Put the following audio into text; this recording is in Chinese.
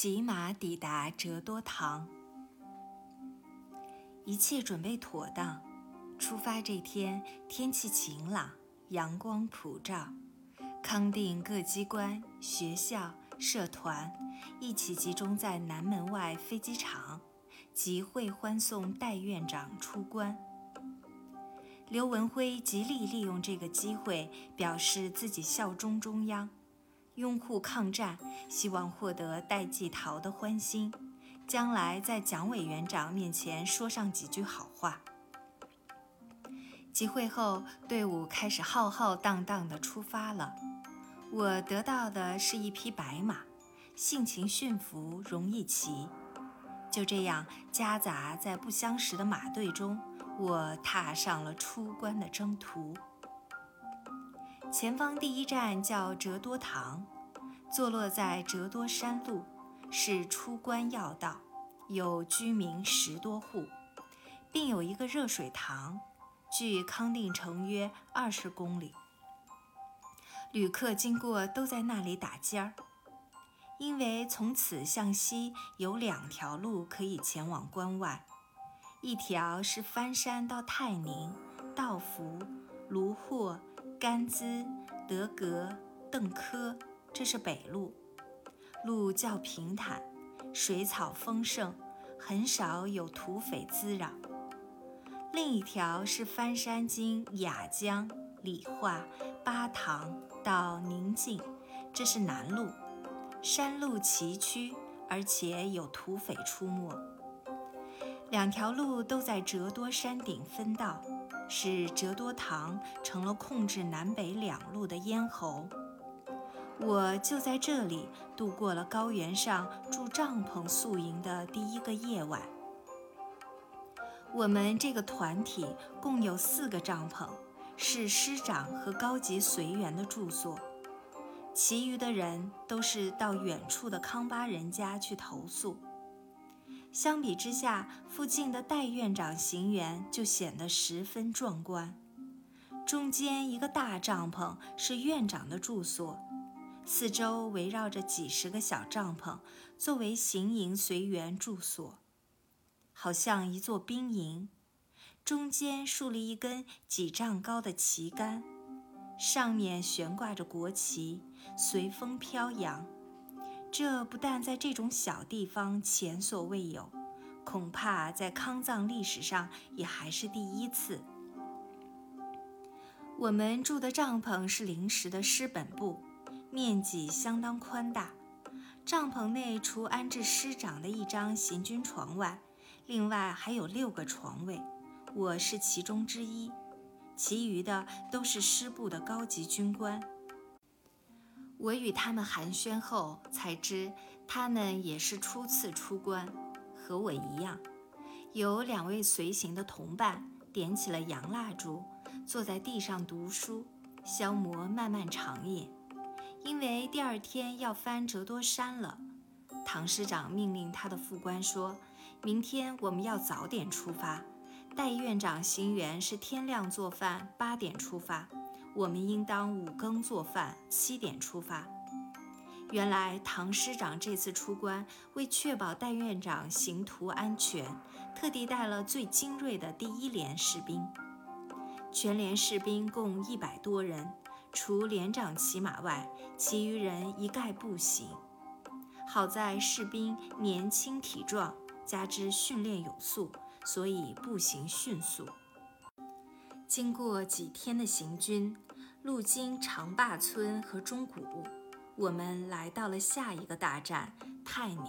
骑马抵达折多堂，一切准备妥当。出发这天，天气晴朗，阳光普照。康定各机关、学校、社团一起集中在南门外飞机场，集会欢送戴院长出关。刘文辉极力利用这个机会，表示自己效忠中央。拥护抗战，希望获得戴季陶的欢心，将来在蒋委员长面前说上几句好话。集会后，队伍开始浩浩荡荡地出发了。我得到的是一匹白马，性情驯服，容易骑。就这样夹杂在不相识的马队中，我踏上了出关的征途。前方第一站叫折多堂，坐落在折多山路，是出关要道，有居民十多户，并有一个热水塘，距康定城约二十公里。旅客经过都在那里打尖儿，因为从此向西有两条路可以前往关外，一条是翻山到泰宁、道孚、卢霍。甘孜、德格、邓科，这是北路，路较平坦，水草丰盛，很少有土匪滋扰。另一条是翻山经雅江、理化、巴塘到宁晋，这是南路，山路崎岖，而且有土匪出没。两条路都在折多山顶分道。使折多塘成了控制南北两路的咽喉。我就在这里度过了高原上住帐篷宿营的第一个夜晚。我们这个团体共有四个帐篷，是师长和高级随员的住所，其余的人都是到远处的康巴人家去投宿。相比之下，附近的戴院长行辕就显得十分壮观。中间一个大帐篷是院长的住所，四周围绕着几十个小帐篷，作为行营随员住所，好像一座兵营。中间竖立一根几丈高的旗杆，上面悬挂着国旗，随风飘扬。这不但在这种小地方前所未有，恐怕在康藏历史上也还是第一次。我们住的帐篷是临时的师本部，面积相当宽大。帐篷内除安置师长的一张行军床外，另外还有六个床位，我是其中之一，其余的都是师部的高级军官。我与他们寒暄后，才知他们也是初次出关，和我一样。有两位随行的同伴点起了洋蜡烛，坐在地上读书，消磨漫漫长夜。因为第二天要翻折多山了，唐师长命令他的副官说：“明天我们要早点出发。戴院长行辕是天亮做饭，八点出发。”我们应当五更做饭，七点出发。原来唐师长这次出关，为确保戴院长行途安全，特地带了最精锐的第一连士兵。全连士兵共一百多人，除连长骑马外，其余人一概步行。好在士兵年轻体壮，加之训练有素，所以步行迅速。经过几天的行军。路经长坝村和钟鼓，我们来到了下一个大站泰宁。